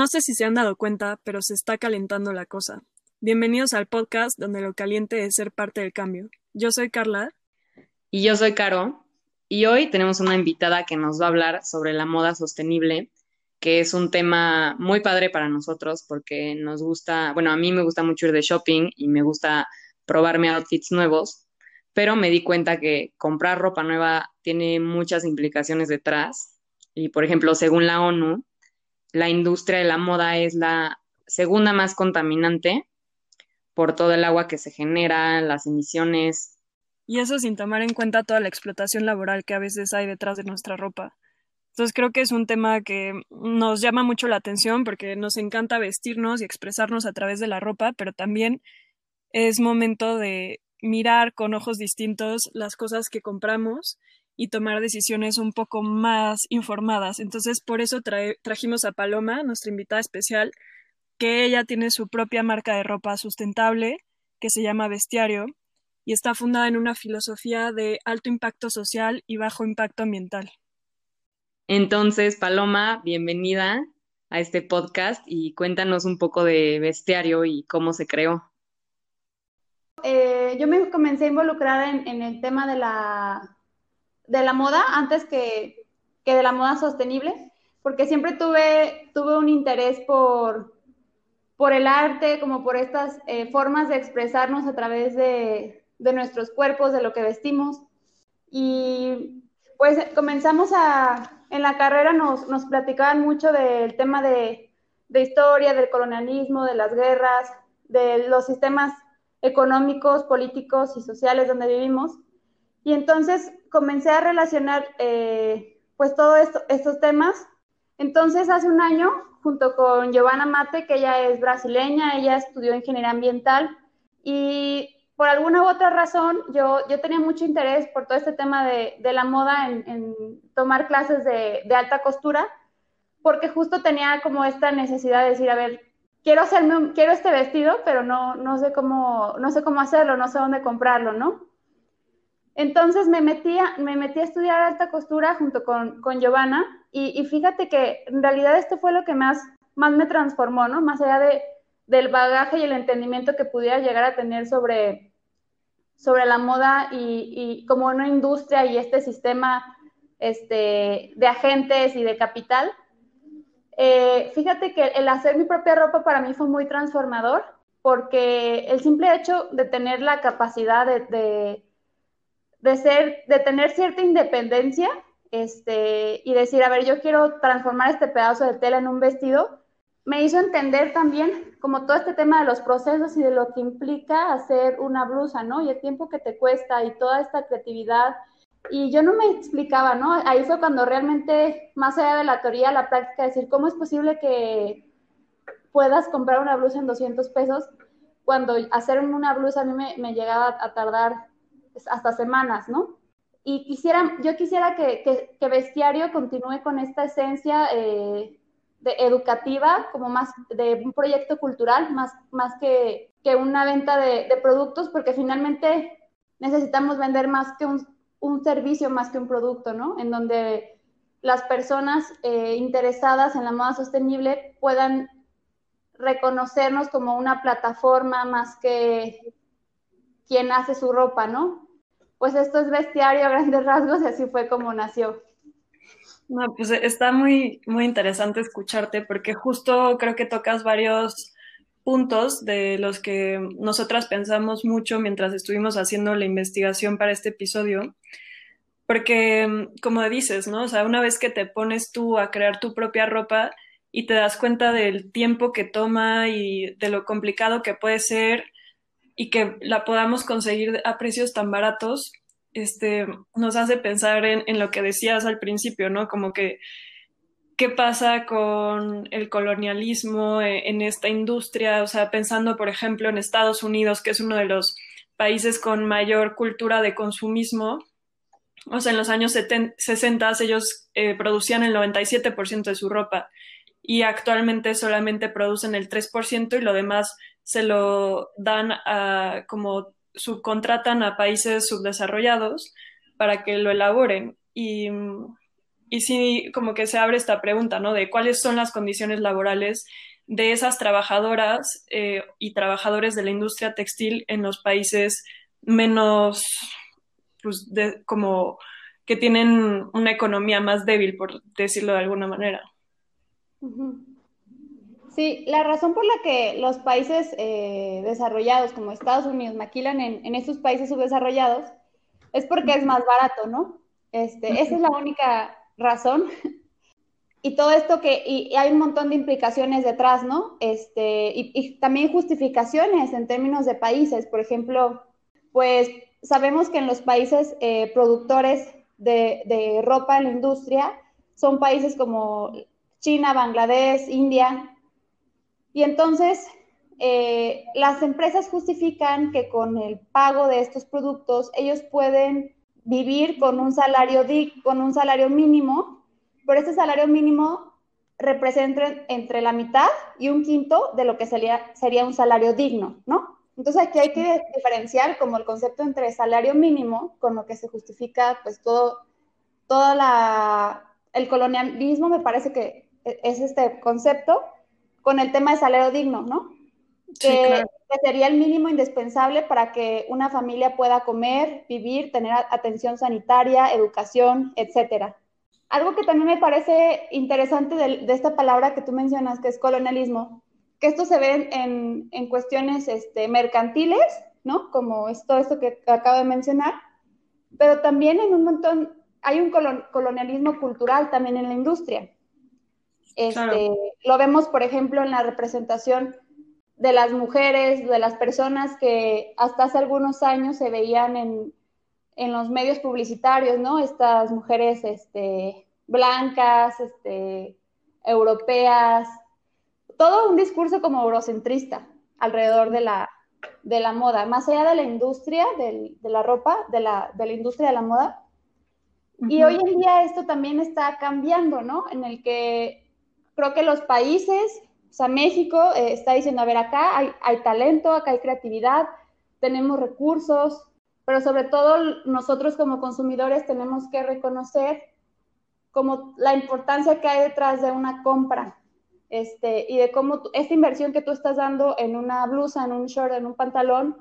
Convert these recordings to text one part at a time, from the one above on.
No sé si se han dado cuenta, pero se está calentando la cosa. Bienvenidos al podcast donde lo caliente es ser parte del cambio. Yo soy Carla. Y yo soy Caro. Y hoy tenemos una invitada que nos va a hablar sobre la moda sostenible, que es un tema muy padre para nosotros porque nos gusta, bueno, a mí me gusta mucho ir de shopping y me gusta probarme outfits nuevos, pero me di cuenta que comprar ropa nueva tiene muchas implicaciones detrás. Y, por ejemplo, según la ONU, la industria de la moda es la segunda más contaminante por todo el agua que se genera, las emisiones. Y eso sin tomar en cuenta toda la explotación laboral que a veces hay detrás de nuestra ropa. Entonces creo que es un tema que nos llama mucho la atención porque nos encanta vestirnos y expresarnos a través de la ropa, pero también es momento de mirar con ojos distintos las cosas que compramos y tomar decisiones un poco más informadas. Entonces, por eso trajimos a Paloma, nuestra invitada especial, que ella tiene su propia marca de ropa sustentable que se llama Bestiario y está fundada en una filosofía de alto impacto social y bajo impacto ambiental. Entonces, Paloma, bienvenida a este podcast y cuéntanos un poco de Bestiario y cómo se creó. Eh, yo me comencé a involucrar en el tema de la de la moda antes que, de la moda sostenible, porque siempre tuve, tuve un interés por, por el arte, como por estas eh, formas de expresarnos a través de, nuestros cuerpos, de lo que vestimos. Y pues comenzamos a, en la carrera nos, nos platicaban mucho del tema de, de historia, del colonialismo, de las guerras, de los sistemas económicos, políticos y sociales donde vivimos. Y entonces comencé a relacionar eh, pues todos estos temas. Entonces hace un año, junto con Giovanna Mate, que ella es brasileña, ella estudió ingeniería ambiental y por alguna u otra razón yo, yo tenía mucho interés por todo este tema de, de la moda en, tomar clases de, de, alta costura, porque justo tenía como esta necesidad de decir, a ver, quiero hacerme, quiero este vestido, pero no, no sé cómo, no sé cómo hacerlo, no sé dónde comprarlo, ¿no? Entonces me metí a, me metí a estudiar alta costura junto con, con Giovanna y, fíjate que en realidad esto fue lo que más, más me transformó, ¿no? Más allá de, del bagaje y el entendimiento que pudiera llegar a tener sobre, sobre la moda y, y como una industria y este sistema este, de agentes y de capital. Eh, fíjate que el hacer mi propia ropa para mí fue muy transformador porque el simple hecho de tener la capacidad de de ser, de tener cierta independencia, este, y decir, a ver, yo quiero transformar este pedazo de tela en un vestido, me hizo entender también como todo este tema de los procesos y de lo que implica hacer una blusa, ¿no? Y el tiempo que te cuesta y toda esta creatividad. Y yo no me explicaba, ¿no? Ahí fue cuando realmente, más allá de la teoría, la práctica, decir, ¿cómo es posible que puedas comprar una blusa en 200 pesos cuando hacer una blusa a mí me, me llegaba a tardar hasta semanas, ¿no? Y quisiera, yo quisiera que, que, Bestiario continúe con esta esencia eh, de educativa, como más de un proyecto cultural, más, más que, que una venta de, productos, porque finalmente necesitamos vender más que un, un, servicio, más que un producto, ¿no? En donde las personas eh, interesadas en la moda sostenible puedan reconocernos como una plataforma más que quien hace su ropa, ¿no? Pues esto es bestiario a grandes rasgos y así fue como nació. No, pues está muy, muy interesante escucharte porque justo creo que tocas varios puntos de los que nosotras pensamos mucho mientras estuvimos haciendo la investigación para este episodio. Porque, como dices, ¿no? O sea, una vez que te pones tú a crear tu propia ropa y te das cuenta del tiempo que toma y de lo complicado que puede ser y que la podamos conseguir a precios tan baratos, este, nos hace pensar en, lo que decías al principio, ¿no? Como que qué pasa con el colonialismo e, en, esta industria, o sea, pensando, por ejemplo, en Estados Unidos, que es uno de los países con mayor cultura de consumismo, o sea, en los años 60 ellos eh, producían el 97% de su ropa y actualmente solamente producen el 3% y lo demás se lo dan a como subcontratan a países subdesarrollados para que lo elaboren. Y, y sí, como que se abre esta pregunta, ¿no? De cuáles son las condiciones laborales de esas trabajadoras eh, y trabajadores de la industria textil en los países menos, pues, de, como que tienen una economía más débil, por decirlo de alguna manera. Sí, la razón por la que los países eh, desarrollados como Estados Unidos maquilan en, en estos países subdesarrollados es porque es más barato, ¿no? Este, esa es la única razón. Y todo esto que, y, hay un montón de implicaciones detrás, ¿no? Este, y, también justificaciones en términos de países. Por ejemplo, pues sabemos que en los países eh, productores de, de, ropa en la industria son países como China, Bangladesh, India. Y entonces eh, las empresas justifican que con el pago de estos productos ellos pueden vivir con un salario, con un salario mínimo, pero este salario mínimo representa entre la mitad y un quinto de lo que sería, sería un salario digno, ¿no? Entonces aquí hay que diferenciar como el concepto entre salario mínimo, con lo que se justifica pues todo, toda la, el colonialismo me parece que es este concepto, con el tema de salario digno, ¿no? que, sería el mínimo indispensable para que una familia pueda comer, vivir, tener atención sanitaria, educación, etcétera. Algo que también me parece interesante de, esta palabra que tú mencionas, que es colonialismo, que esto se ve en, en cuestiones este, mercantiles, ¿no? Como esto, esto que acabo de mencionar, pero también en un montón, hay un colonialismo cultural también en la industria. Este, Lo vemos, por ejemplo, en la representación de las mujeres, de las personas que hasta hace algunos años se veían en, los medios publicitarios, ¿no? Estas mujeres este, blancas, este, europeas, todo un discurso como eurocentrista alrededor de la, de la moda, más allá de la industria de la ropa, de la, de la, industria de la moda. Y hoy en día esto también está cambiando, ¿no? En el que creo que los países o sea, México eh, está diciendo, a ver, acá hay, talento, acá hay creatividad, tenemos recursos, pero sobre todo nosotros como consumidores tenemos que reconocer como la importancia que hay detrás de una compra este, y de cómo esta inversión que tú estás dando en una blusa, en un short, en un pantalón,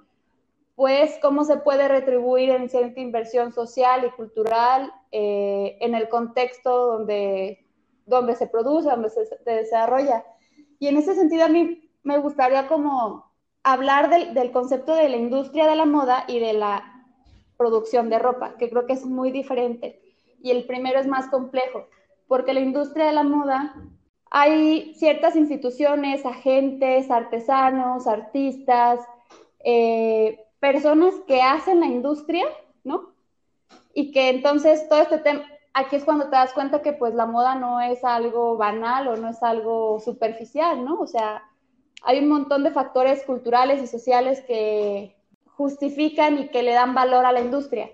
pues cómo se puede retribuir en cierta inversión social y cultural eh, en el contexto donde, donde se produce, donde se desarrolla. Y en ese sentido a mí me gustaría como hablar del, concepto de la industria de la moda y de la producción de ropa, que creo que es muy diferente. Y el primero es más complejo, porque la industria de la moda hay ciertas instituciones, agentes, artesanos, artistas, eh, personas que hacen la industria, ¿no? Y que entonces todo este tema, aquí es cuando te das cuenta que pues la moda no es algo banal o no es algo superficial, ¿no? O sea, hay un montón de factores culturales y sociales que justifican y que le dan valor a la industria.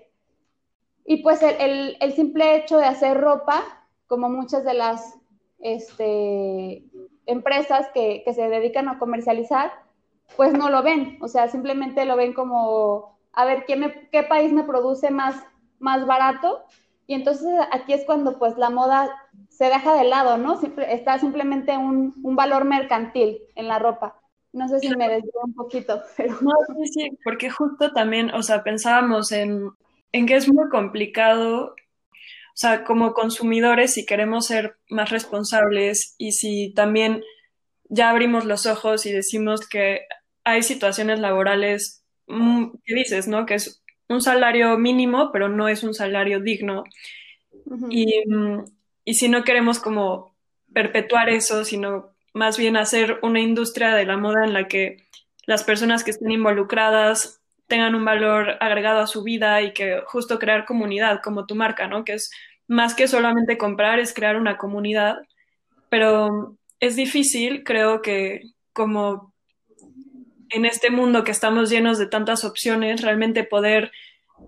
Y pues el, simple hecho de hacer ropa, como muchas de las este, empresas que, que, se dedican a comercializar, pues no lo ven. O sea, simplemente lo ven como, a ver, ¿qué, me, qué país me produce más, más barato? Y entonces aquí es cuando pues la moda se deja de lado, ¿no? está simplemente un, valor mercantil en la ropa. No sé si me desvío un poquito, pero... No, sí, sí, porque justo también, o sea, pensábamos en, en que es muy complicado, o sea, como consumidores, si queremos ser más responsables y si también ya abrimos los ojos y decimos que hay situaciones laborales mm, que dices, ¿no? Que es un salario mínimo, pero no es un salario digno. y, y, si no queremos como perpetuar eso, sino más bien hacer una industria de la moda en la que las personas que estén involucradas tengan un valor agregado a su vida y que justo crear comunidad como tu marca, ¿no? Que es más que solamente comprar, es crear una comunidad, pero es difícil, creo que como en este mundo que estamos llenos de tantas opciones, realmente poder,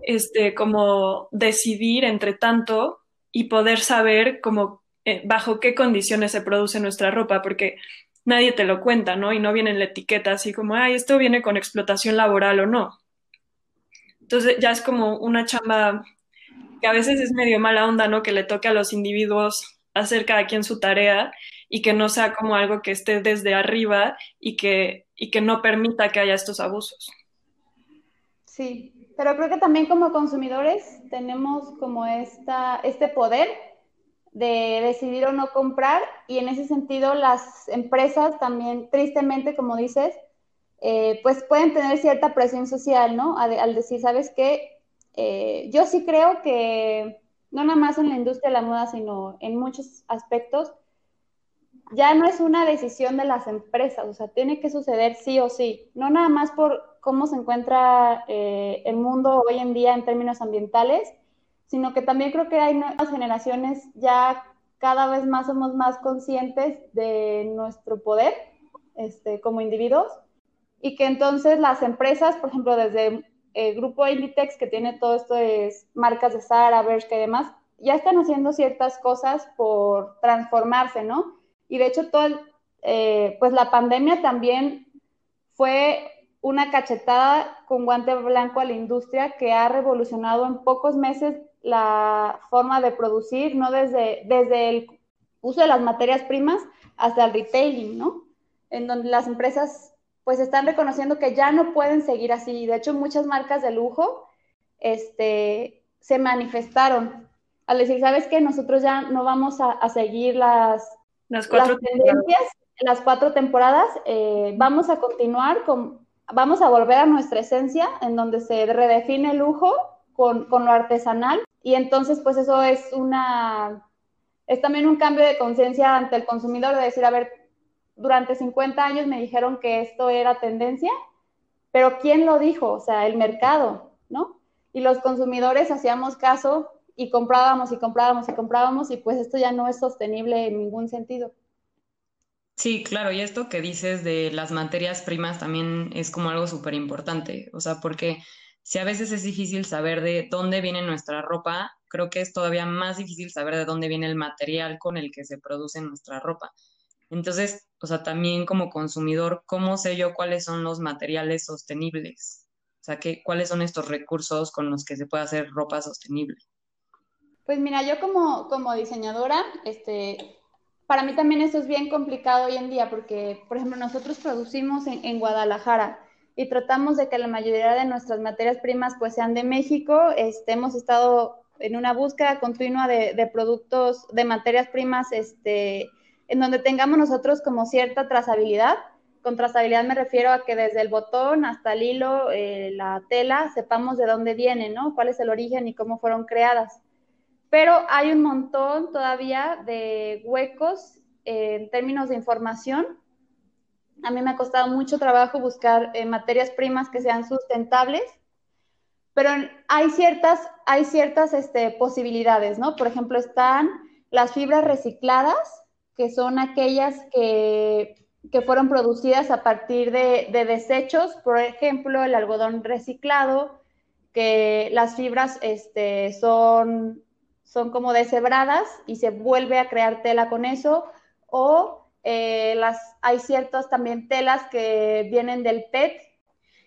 este, como decidir entre tanto y poder saber como eh, bajo qué condiciones se produce nuestra ropa, porque nadie te lo cuenta, ¿no? Y no viene en la etiqueta así como, ay, esto viene con explotación laboral o no. Entonces ya es como una chamba que a veces es medio mala onda, ¿no? Que le toque a los individuos hacer cada quien su tarea y que no sea como algo que esté desde arriba y que, y que no permita que haya estos abusos. Sí, pero creo que también como consumidores tenemos como esta, este poder de decidir o no comprar y en ese sentido las empresas también, tristemente, como dices, eh, pues pueden tener cierta presión social, ¿no? Al, decir, ¿sabes qué? Eh, yo sí creo que no nada más en la industria de la moda, sino en muchos aspectos, ya no es una decisión de las empresas, o sea, tiene que suceder sí o sí, no nada más por cómo se encuentra eh, el mundo hoy en día en términos ambientales, sino que también creo que hay nuevas generaciones ya cada vez más somos más conscientes de nuestro poder este, como individuos y que entonces las empresas, por ejemplo, desde el grupo Inditex que tiene todo esto de marcas de Zara, Bershka y demás, ya están haciendo ciertas cosas por transformarse, ¿no? Y de hecho, todo eh, pues la pandemia también fue una cachetada con guante blanco a la industria que ha revolucionado en pocos meses la forma de producir, no desde, desde el uso de las materias primas hasta el retailing, ¿no? En donde las empresas pues están reconociendo que ya no pueden seguir así. De hecho, muchas marcas de lujo este, se manifestaron al decir, ¿sabes qué? Nosotros ya no vamos a, seguir las, las, cuatro tendencias, las cuatro temporadas, eh, vamos a continuar con, vamos a volver a nuestra esencia, en donde se redefine el lujo con, con lo artesanal y entonces, pues eso es una, es también un cambio de conciencia ante el consumidor de decir, a ver, durante 50 años me dijeron que esto era tendencia, pero ¿quién lo dijo? O sea, el mercado, ¿no? Y los consumidores hacíamos caso y comprábamos y comprábamos y comprábamos y pues esto ya no es sostenible en ningún sentido. Sí, claro, y esto que dices de las materias primas también es como algo súper importante, o sea, porque si a veces es difícil saber de dónde viene nuestra ropa, creo que es todavía más difícil saber de dónde viene el material con el que se produce nuestra ropa. Entonces, o sea, también como consumidor, ¿cómo sé yo cuáles son los materiales sostenibles? O sea, ¿qué, ¿cuáles son estos recursos con los que se puede hacer ropa sostenible? Pues mira, yo como, como diseñadora, este, para mí también eso es bien complicado hoy en día porque, por ejemplo, nosotros producimos en, en Guadalajara y tratamos de que la mayoría de nuestras materias primas pues sean de México. Este, hemos estado en una búsqueda continua de, productos, de materias primas, este, en donde tengamos nosotros como cierta trazabilidad. Con trazabilidad me refiero a que desde el botón hasta el hilo, eh, la tela, sepamos de dónde viene, ¿no? Cuál es el origen y cómo fueron creadas. Pero hay un montón todavía de huecos en términos de información a mí me ha costado mucho trabajo buscar eh, materias primas que sean sustentables, pero hay ciertas, hay ciertas este, posibilidades, ¿no? Por ejemplo, están las fibras recicladas, que son aquellas que, fueron producidas a partir de, desechos, por ejemplo, el algodón reciclado, que las fibras este, son, son como deshebradas y se vuelve a crear tela con eso, o eh, las, hay ciertas también telas que vienen del PET.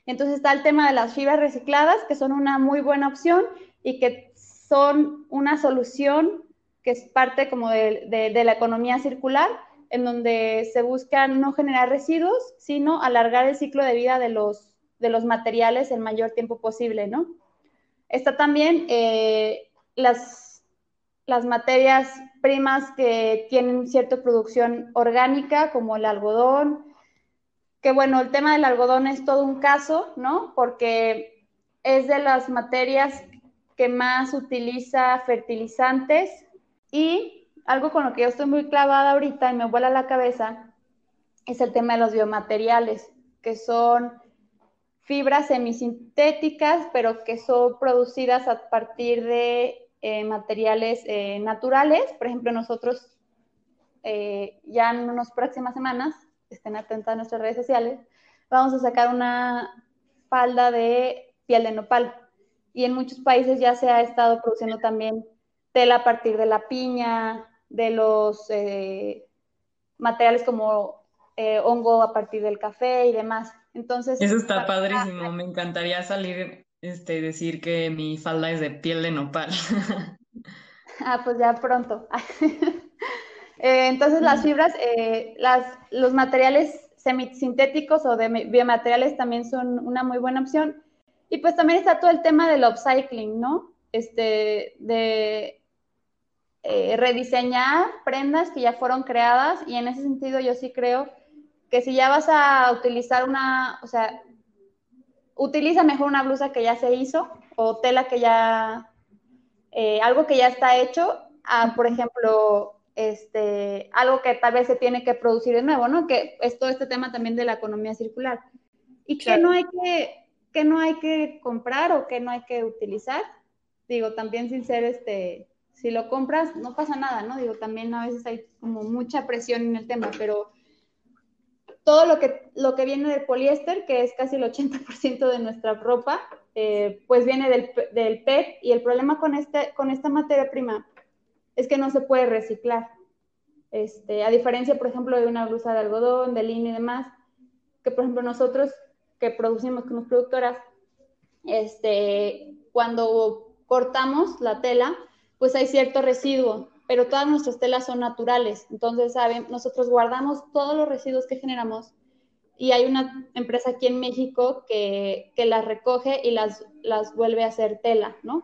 Entonces está el tema de las fibras recicladas, que son una muy buena opción y que son una solución que es parte como de, de, la economía circular, en donde se busca no generar residuos, sino alargar el ciclo de vida de los, de los materiales el mayor tiempo posible, ¿no? Está también eh, las las materias primas que tienen cierta producción orgánica, como el algodón, que bueno, el tema del algodón es todo un caso, ¿no? Porque es de las materias que más utiliza fertilizantes y algo con lo que yo estoy muy clavada ahorita y me vuela la cabeza es el tema de los biomateriales, que son fibras semisintéticas, pero que son producidas a partir de eh, materiales eh, naturales. Por ejemplo, nosotros eh, ya en unas próximas semanas, estén atentos a nuestras redes sociales, vamos a sacar una falda de piel de nopal. Y en muchos países ya se ha estado produciendo también tela a partir de la piña, de los materiales como hongo a partir del café y demás. Entonces, eso está padrísimo, me encantaría salir este, decir que mi falda es de piel de nopal. ah, pues ya pronto. Eh, entonces las mm. fibras, eh, las, los materiales semisintéticos o de biomateriales también son una muy buena opción. Y pues también está todo el tema del upcycling, ¿no? Este, de eh, rediseñar prendas que ya fueron creadas y en ese sentido yo sí creo que si ya vas a utilizar una, o sea, utiliza mejor una blusa que ya se hizo o tela que ya, eh, algo que ya está hecho, a, por ejemplo, este, algo que tal vez se tiene que producir de nuevo, ¿no? Que es todo este tema también de la economía circular. Y que no hay que, que no hay que comprar o que no hay que utilizar. Digo, también sin ser este, si lo compras, no pasa nada, ¿no? Digo, también a veces hay como mucha presión en el tema, pero todo lo que, lo que viene del poliéster, que es casi el 80% de nuestra ropa, eh, pues viene del, del, PET y el problema con, este, con esta materia prima es que no se puede reciclar. Este, a diferencia, por ejemplo, de una blusa de algodón, de línea y demás, que por ejemplo nosotros que producimos como productoras, este, cuando cortamos la tela, pues hay cierto residuo pero todas nuestras telas son naturales. Entonces, ¿saben? Nosotros guardamos todos los residuos que generamos y hay una empresa aquí en México que, que las recoge y las, las vuelve a hacer tela, ¿no?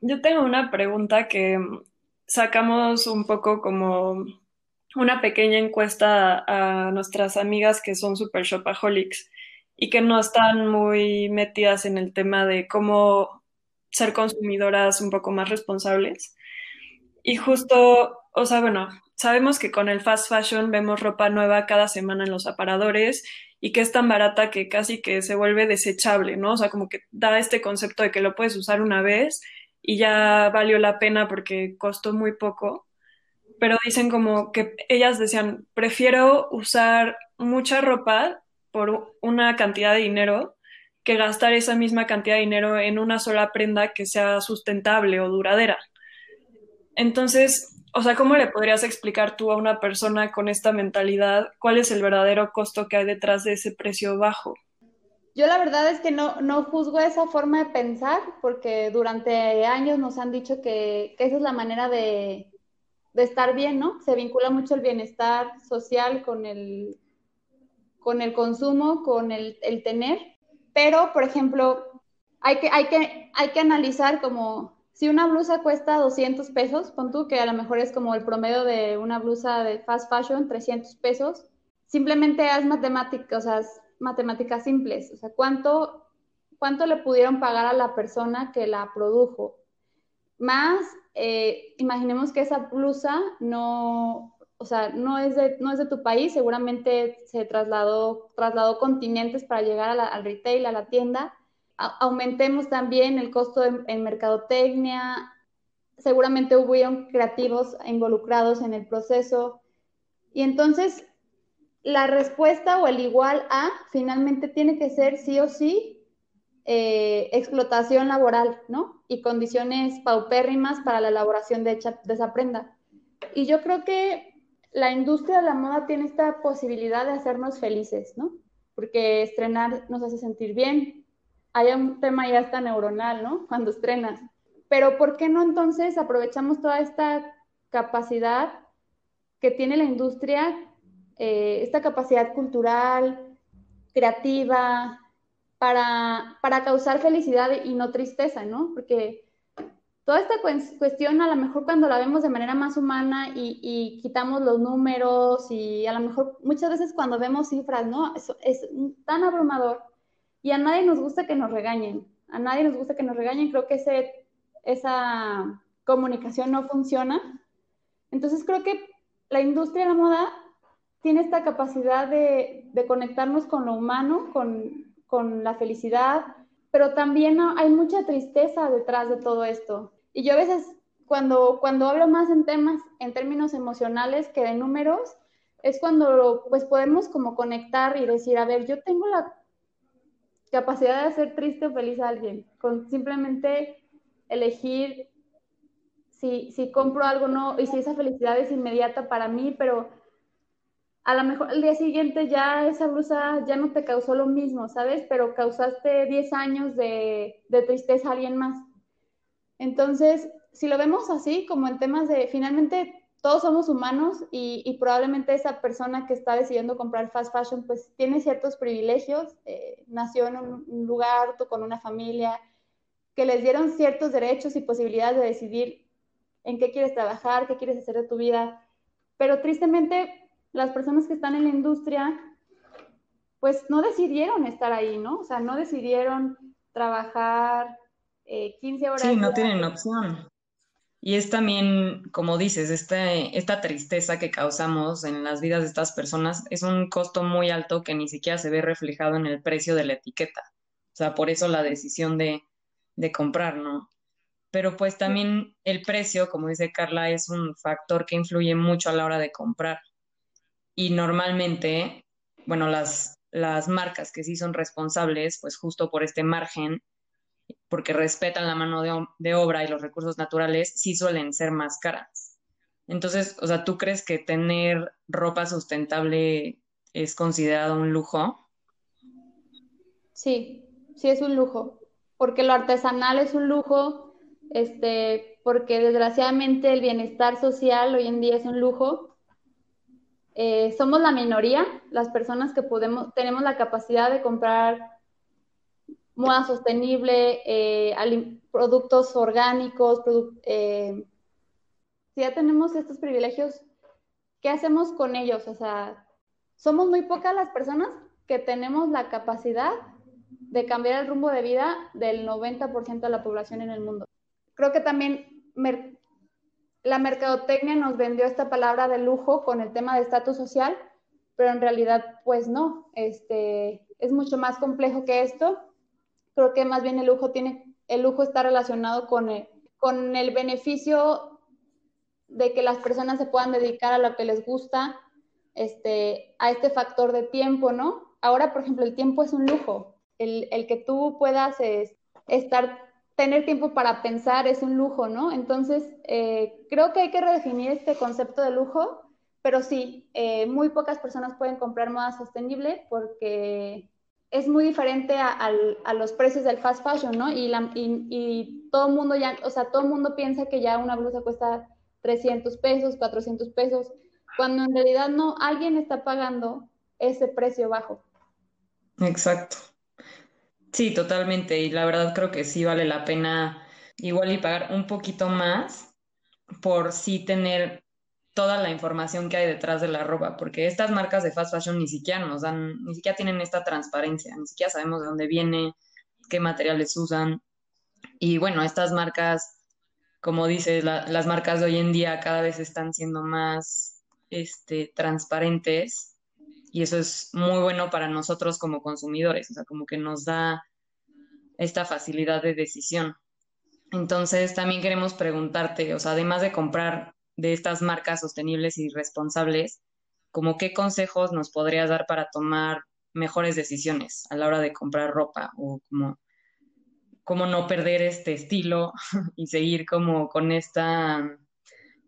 Yo tengo una pregunta que sacamos un poco como una pequeña encuesta a, nuestras amigas que son super shopaholics y que no están muy metidas en el tema de cómo ser consumidoras un poco más responsables. Y justo, o sea, bueno, sabemos que con el fast fashion vemos ropa nueva cada semana en los aparadores y que es tan barata que casi que se vuelve desechable, ¿no? O sea, como que da este concepto de que lo puedes usar una vez y ya valió la pena porque costó muy poco. Pero dicen como que ellas decían, prefiero usar mucha ropa por una cantidad de dinero que gastar esa misma cantidad de dinero en una sola prenda que sea sustentable o duradera. Entonces, o sea, ¿cómo le podrías explicar tú a una persona con esta mentalidad cuál es el verdadero costo que hay detrás de ese precio bajo? Yo la verdad es que no, no juzgo esa forma de pensar porque durante años nos han dicho que, esa es la manera de, estar bien, ¿no? Se vincula mucho el bienestar social con el, con el consumo, con el, el tener. Pero, por ejemplo, hay que, hay que, hay que analizar como si una blusa cuesta 200 pesos, pon tú que a lo mejor es como el promedio de una blusa de fast fashion, 300 pesos, simplemente haz matemáticas, o sea, matemáticas simples, o sea, ¿cuánto, cuánto le pudieron pagar a la persona que la produjo? Más, eh, imaginemos que esa blusa no, o sea, no es de, no es de tu país, seguramente se trasladó, trasladó continentes para llegar al retail, a la tienda, aumentemos también el costo en, mercadotecnia, seguramente hubieron creativos involucrados en el proceso. Y entonces, la respuesta o el igual a finalmente tiene que ser sí o sí eh, explotación laboral, ¿no? Y condiciones paupérrimas para la elaboración de, de esa prenda. Y yo creo que la industria de la moda tiene esta posibilidad de hacernos felices, ¿no? Porque estrenar nos hace sentir bien, hay un tema ya hasta neuronal, ¿no? Cuando estrenas. Pero ¿por qué no entonces aprovechamos toda esta capacidad que tiene la industria, eh, esta capacidad cultural, creativa, para, para, causar felicidad y no tristeza, ¿no? Porque toda esta cuestión a lo mejor cuando la vemos de manera más humana y, y, quitamos los números y a lo mejor muchas veces cuando vemos cifras, ¿no? es tan abrumador y a nadie nos gusta que nos regañen, a nadie nos gusta que nos regañen, creo que ese, esa comunicación no funciona. Entonces creo que la industria de la moda tiene esta capacidad de, de conectarnos con lo humano, con, con, la felicidad, pero también hay mucha tristeza detrás de todo esto. Y yo a veces cuando, cuando hablo más en temas, en términos emocionales que de números, es cuando pues podemos como conectar y decir, a ver, yo tengo la capacidad de hacer triste o feliz a alguien, con simplemente elegir si, si compro algo o no, y si esa felicidad es inmediata para mí, pero a lo mejor el día siguiente ya esa blusa ya no te causó lo mismo, ¿sabes? Pero causaste 10 años de, de tristeza a alguien más. Entonces, si lo vemos así, como en temas de, finalmente todos somos humanos y, probablemente esa persona que está decidiendo comprar fast fashion, pues tiene ciertos privilegios, eh, nació en un lugar con una familia, que les dieron ciertos derechos y posibilidades de decidir en qué quieres trabajar, qué quieres hacer de tu vida. Pero tristemente, las personas que están en la industria, pues no decidieron estar ahí, ¿no? O sea, no decidieron trabajar 15 eh, horas. Sí, no tienen opción. Y es también, como dices, este, esta tristeza que causamos en las vidas de estas personas es un costo muy alto que ni siquiera se ve reflejado en el precio de la etiqueta. O sea, por eso la decisión de, de comprar, ¿no? Pero pues también el precio, como dice Carla, es un factor que influye mucho a la hora de comprar. Y normalmente, bueno, las, las marcas que sí son responsables, pues justo por este margen, porque respetan la mano de, obra y los recursos naturales, sí suelen ser más caras. Entonces, o sea, ¿tú crees que tener ropa sustentable es considerado un lujo? Sí, sí es un lujo, porque lo artesanal es un lujo, este, porque desgraciadamente el bienestar social hoy en día es un lujo. Eh, somos la minoría, las personas que podemos, tenemos la capacidad de comprar moda sostenible, eh, productos orgánicos, eh, si ya tenemos estos privilegios, ¿qué hacemos con ellos? O sea, somos muy pocas las personas que tenemos la capacidad de cambiar el rumbo de vida del 90% de la población en el mundo. Creo que también la mercadotecnia nos vendió esta palabra de lujo con el tema de estatus social, pero en realidad pues no, este, es mucho más complejo que esto creo que más bien el lujo tiene, el lujo está relacionado con el, con el beneficio de que las personas se puedan dedicar a lo que les gusta, este, a este factor de tiempo, ¿no? Ahora, por ejemplo, el tiempo es un lujo. El, el que tú puedas estar, tener tiempo para pensar es un lujo, ¿no? Entonces, eh, creo que hay que redefinir este concepto de lujo, pero sí, eh, muy pocas personas pueden comprar moda sostenible porque es muy diferente a, los precios del fast fashion, ¿no? Y, y, todo el mundo ya, o sea, todo el mundo piensa que ya una blusa cuesta 300 pesos, 400 pesos, cuando en realidad no, alguien está pagando ese precio bajo. Exacto. Sí, totalmente. Y la verdad creo que sí vale la pena igual y pagar un poquito más por sí tener toda la información que hay detrás de la ropa, porque estas marcas de fast fashion ni siquiera nos dan, ni siquiera tienen esta transparencia, ni siquiera sabemos de dónde viene, qué materiales usan. Y bueno, estas marcas, como dices, las marcas de hoy en día cada vez están siendo más este, transparentes y eso es muy bueno para nosotros como consumidores, o sea, como que nos da esta facilidad de decisión. Entonces, también queremos preguntarte, o sea, además de comprar de estas marcas sostenibles y responsables, como qué consejos nos podrías dar para tomar mejores decisiones a la hora de comprar ropa o como cómo no perder este estilo y seguir como con esta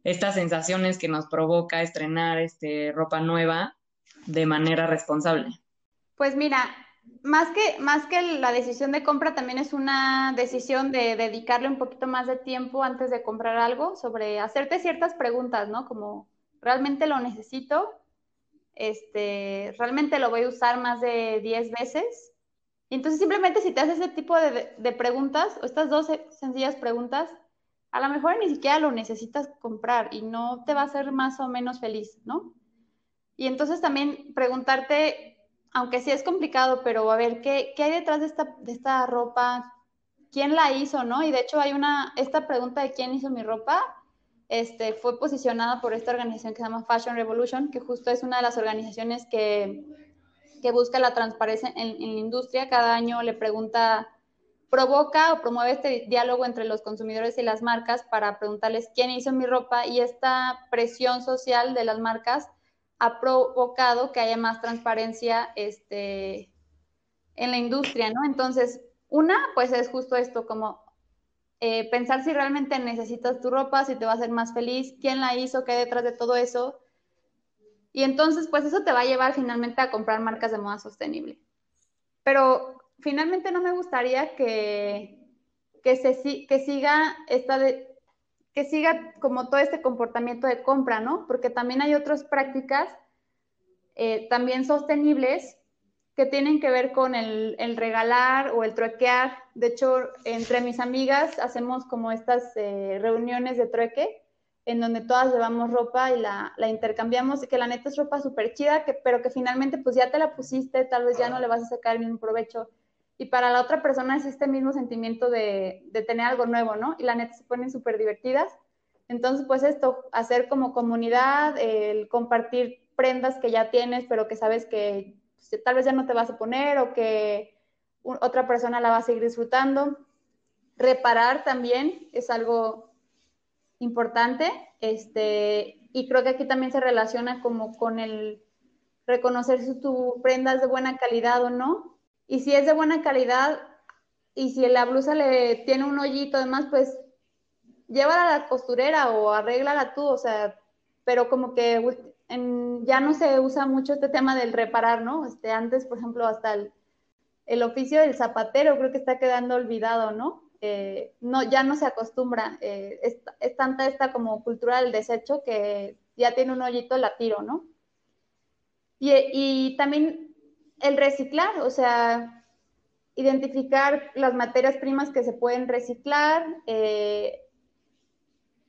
estas sensaciones que nos provoca estrenar este ropa nueva de manera responsable. Pues mira, más que, más que la decisión de compra, también es una decisión de dedicarle un poquito más de tiempo antes de comprar algo, sobre hacerte ciertas preguntas, ¿no? Como, ¿realmente lo necesito? Este, ¿Realmente lo voy a usar más de 10 veces? Y entonces simplemente si te haces ese tipo de, de preguntas, o estas dos sencillas preguntas, a lo mejor ni siquiera lo necesitas comprar y no te va a hacer más o menos feliz, ¿no? Y entonces también preguntarte aunque sí es complicado, pero a ver, ¿qué, hay detrás de esta, de esta ropa? ¿Quién la hizo, no? Y de hecho hay una, esta pregunta de quién hizo mi ropa, este, fue posicionada por esta organización que se llama Fashion Revolution, que justo es una de las organizaciones que, que busca la transparencia en, en, la industria. Cada año le pregunta, provoca o promueve este diálogo entre los consumidores y las marcas para preguntarles quién hizo mi ropa y esta presión social de las marcas ha provocado que haya más transparencia este, en la industria, ¿no? Entonces, una, pues es justo esto, como eh, pensar si realmente necesitas tu ropa, si te va a hacer más feliz, quién la hizo, qué hay detrás de todo eso. Y entonces, pues eso te va a llevar finalmente a comprar marcas de moda sostenible. Pero finalmente no me gustaría que, que, se, que siga esta de, que siga como todo este comportamiento de compra, ¿no? Porque también hay otras prácticas eh, también sostenibles que tienen que ver con el, regalar o el truequear. De hecho, entre mis amigas hacemos como estas eh, reuniones de trueque en donde todas llevamos ropa y la, intercambiamos y que la neta es ropa súper chida, que, pero que finalmente pues ya te la pusiste, tal vez ya no le vas a sacar el mismo provecho. Y para la otra persona es este mismo sentimiento de, de tener algo nuevo, ¿no? Y la neta se ponen súper divertidas. Entonces, pues esto, hacer como comunidad, el compartir prendas que ya tienes, pero que sabes que tal vez ya no te vas a poner o que otra persona la va a seguir disfrutando. Reparar también es algo importante, este, y creo que aquí también se relaciona como con el reconocer si tu prenda es de buena calidad o no. Y si es de buena calidad y si la blusa le tiene un hoyito, además, pues llévala a la costurera o arréglala tú, o sea, pero como que ya no se usa mucho este tema del reparar, ¿no? Este, antes, por ejemplo, hasta el, oficio del zapatero creo que está quedando olvidado, ¿no? Eh, no ya no se acostumbra, eh, es, tanta esta como cultura del desecho que ya tiene un hoyito, la tiro, ¿no? Y, también el reciclar, o sea, identificar las materias primas que se pueden reciclar, eh,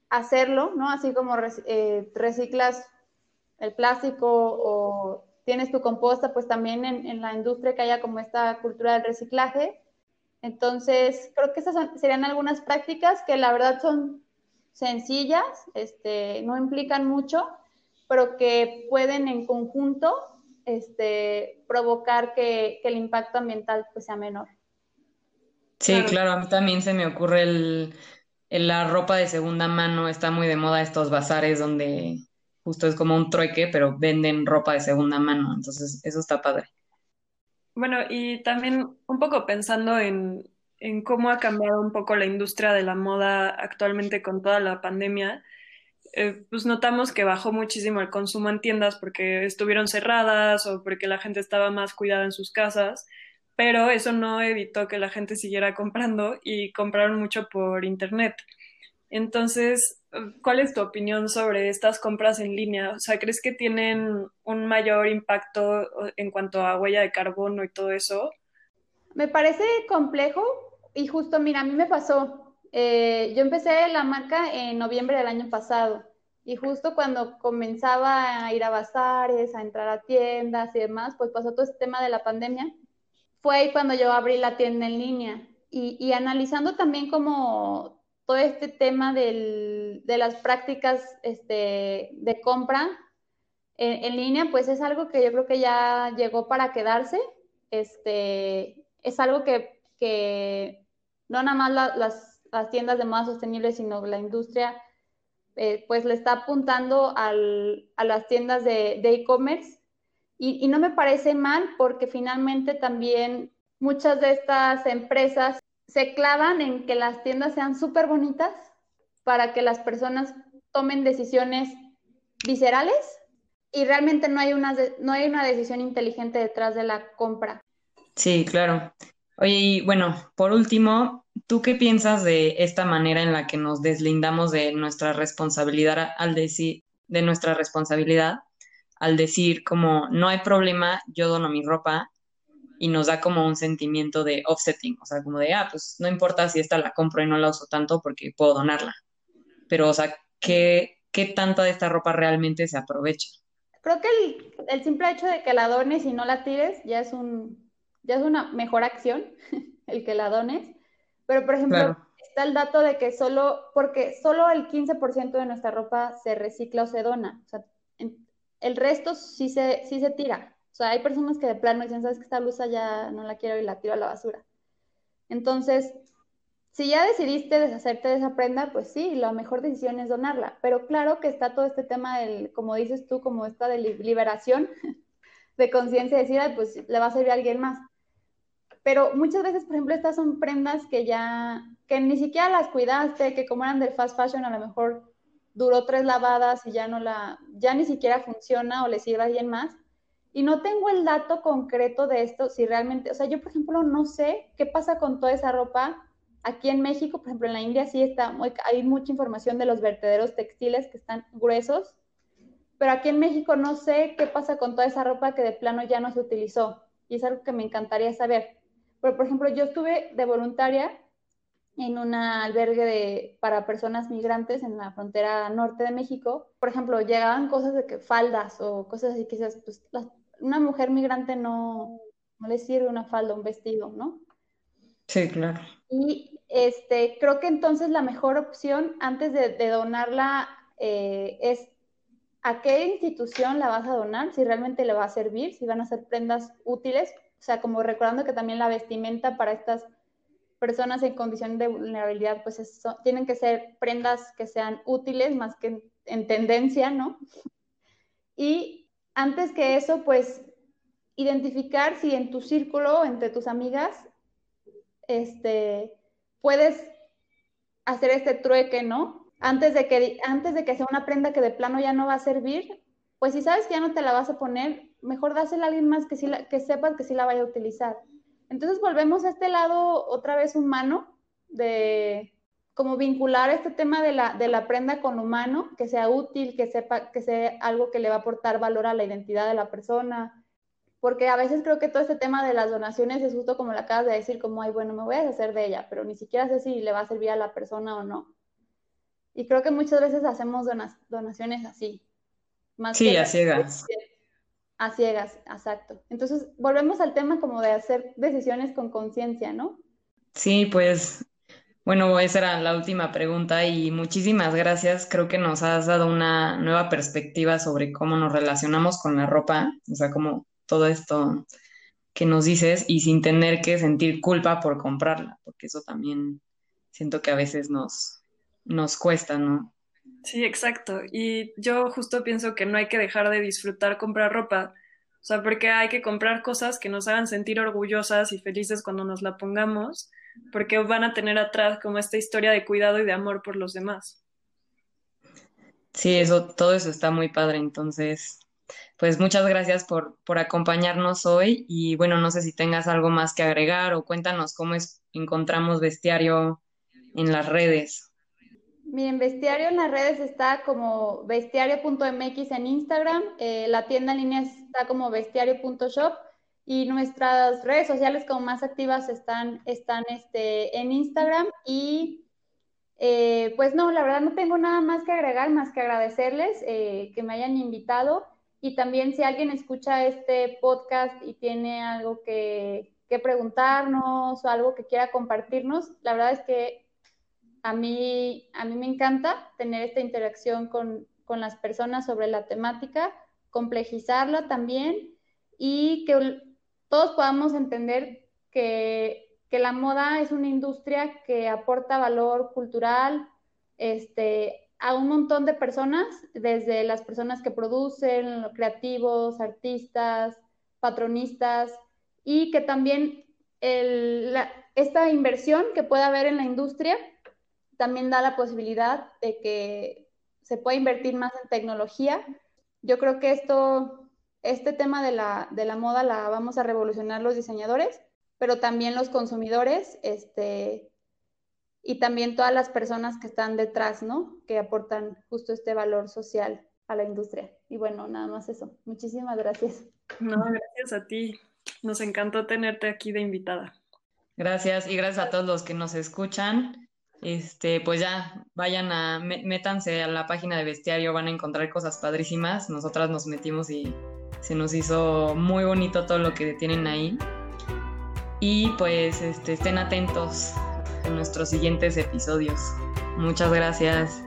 hacerlo, ¿no? Así como reciclas el plástico o tienes tu composta, pues también en, la industria que haya como esta cultura del reciclaje. Entonces, creo que esas serían algunas prácticas que la verdad son sencillas, este, no implican mucho, pero que pueden en conjunto este, provocar que, el impacto ambiental pues, sea menor. Sí, claro. a mí también se me ocurre el, la ropa de segunda mano, está muy de moda estos bazares donde justo es como un trueque, pero venden ropa de segunda mano, entonces eso está padre. Bueno, y también un poco pensando en, en cómo ha cambiado un poco la industria de la moda actualmente con toda la pandemia, eh, pues notamos que bajó muchísimo el consumo en tiendas porque estuvieron cerradas o porque la gente estaba más cuidada en sus casas, pero eso no evitó que la gente siguiera comprando y compraron mucho por internet. Entonces, ¿cuál es tu opinión sobre estas compras en línea? O sea, ¿crees que tienen un mayor impacto en cuanto a huella de carbono y todo eso? Me parece complejo y justo, mira, a mí me pasó. Eh, yo empecé la marca en noviembre del año pasado y justo cuando comenzaba a ir a bazares, a entrar a tiendas y demás, pues pasó todo este tema de la pandemia. Fue ahí cuando yo abrí la tienda en línea y, y analizando también como todo este tema de las prácticas este, de compra en, línea, pues es algo que yo creo que ya llegó para quedarse. Este, es algo que, no nada más las, tiendas de moda sostenible, sino la industria, eh, pues le está apuntando a las tiendas de e-commerce. y no me parece mal porque finalmente también muchas de estas empresas se clavan en que las tiendas sean súper bonitas para que las personas tomen decisiones viscerales y realmente no hay, una, no hay una decisión inteligente detrás de la compra. Sí, claro. Oye, y bueno, por último, ¿tú qué piensas de esta manera en la que nos deslindamos de nuestra responsabilidad al decir, de nuestra responsabilidad al decir como no hay problema, yo dono mi ropa y nos da como un sentimiento de offsetting, o sea, como de, ah, pues no importa si esta la compro y no la uso tanto porque puedo donarla. Pero, o sea, ¿qué, qué tanta de esta ropa realmente se aprovecha? Creo que el, simple hecho de que la dones y no la tires ya es, un, ya es una mejor acción, el que la dones. Pero, por ejemplo, está el dato de que solo, porque solo el 15% de nuestra ropa se recicla o se dona. O sea, el resto sí se, sí se tira. O sea, hay personas que de plano dicen, sabes que esta blusa ya no la quiero y la tiro a la basura. Entonces, si ya decidiste deshacerte de esa prenda, pues sí, la mejor decisión es donarla. Pero claro que está todo este tema del, como dices tú, como esta de liberación de conciencia, decir, pues le va a servir a alguien más. Pero muchas veces, por ejemplo, estas son prendas que ya, que ni siquiera las cuidaste, que como eran del fast fashion, a lo mejor duró tres lavadas y ya no la, ya ni siquiera funciona o le sirve a alguien más. Y no tengo el dato concreto de esto, si realmente, o sea, yo por ejemplo no sé qué pasa con toda esa ropa. Aquí en México, por ejemplo, en la India sí está, muy, hay mucha información de los vertederos textiles que están gruesos, pero aquí en México no sé qué pasa con toda esa ropa que de plano ya no se utilizó. Y es algo que me encantaría saber. Pero, por ejemplo, yo estuve de voluntaria en un albergue de, para personas migrantes en la frontera norte de México. Por ejemplo, llegaban cosas de que faldas o cosas así que pues, una mujer migrante no, no le sirve una falda, un vestido, ¿no? Sí, claro. Y este, creo que entonces la mejor opción antes de, donarla eh, es a qué institución la vas a donar, si realmente le va a servir, si van a ser prendas útiles, sea, como recordando que también la vestimenta para estas personas en condición de vulnerabilidad, pues tienen que ser prendas que sean útiles más que en, tendencia, ¿no? Y antes que eso, pues identificar si en tu círculo, entre tus amigas, este, puedes hacer este trueque, ¿no? Antes de, que, antes de que sea una prenda que de plano ya no va a servir, pues si sabes que ya no te la vas a poner, mejor dásela a alguien más que, sí que sepas que sí la vaya a utilizar. Entonces volvemos a este lado otra vez humano, de como vincular este tema de la, de la prenda con humano, que sea útil, que sepa, que sea algo que le va a aportar valor a la identidad de la persona, porque a veces creo que todo este tema de las donaciones es justo como lo acabas de decir, como, ay, bueno, me voy a deshacer de ella, pero ni siquiera sé si le va a servir a la persona o no. Y creo que muchas veces hacemos donaciones así. Más sí, a ciegas. A ciegas, exacto. Entonces, volvemos al tema como de hacer decisiones con conciencia, ¿no? Sí, pues, bueno, esa era la última pregunta y muchísimas gracias. Creo que nos has dado una nueva perspectiva sobre cómo nos relacionamos con la ropa, o sea, como todo esto que nos dices y sin tener que sentir culpa por comprarla, porque eso también siento que a veces nos, nos cuesta, ¿no? Sí, exacto. Y yo justo pienso que no hay que dejar de disfrutar comprar ropa. O sea, porque hay que comprar cosas que nos hagan sentir orgullosas y felices cuando nos la pongamos, porque van a tener atrás como esta historia de cuidado y de amor por los demás. Sí, eso, todo eso está muy padre. Entonces, pues muchas gracias por, por acompañarnos hoy. Y bueno, no sé si tengas algo más que agregar o cuéntanos cómo encontramos bestiario en las redes. Miren, Bestiario en las redes está como bestiario.mx en Instagram, eh, la tienda en línea está como bestiario.shop y nuestras redes sociales como más activas están, están este, en Instagram. Y eh, pues no, la verdad no tengo nada más que agregar, más que agradecerles eh, que me hayan invitado. Y también si alguien escucha este podcast y tiene algo que, que preguntarnos o algo que quiera compartirnos, la verdad es que a mí, a mí me encanta tener esta interacción con, las personas sobre la temática, complejizarla también y que todos podamos entender que, la moda es una industria que aporta valor cultural este, a un montón de personas, desde las personas que producen, creativos, artistas, patronistas, y que también esta inversión que puede haber en la industria también da la posibilidad de que se pueda invertir más en tecnología. Yo creo que esto, este tema de la, de la moda la vamos a revolucionar los diseñadores, pero también los consumidores, este, y también todas las personas que están detrás, ¿no? Que aportan justo este valor social a la industria. Y bueno, nada más eso. Muchísimas gracias. No, gracias a ti. Nos encantó tenerte aquí de invitada. Gracias y gracias a todos los que nos escuchan este, pues ya vayan a, métanse a la página de Bestiario, van a encontrar cosas padrísimas. Nosotras nos metimos y se nos hizo muy bonito todo lo que tienen ahí. Y pues este, estén atentos en nuestros siguientes episodios. Muchas gracias.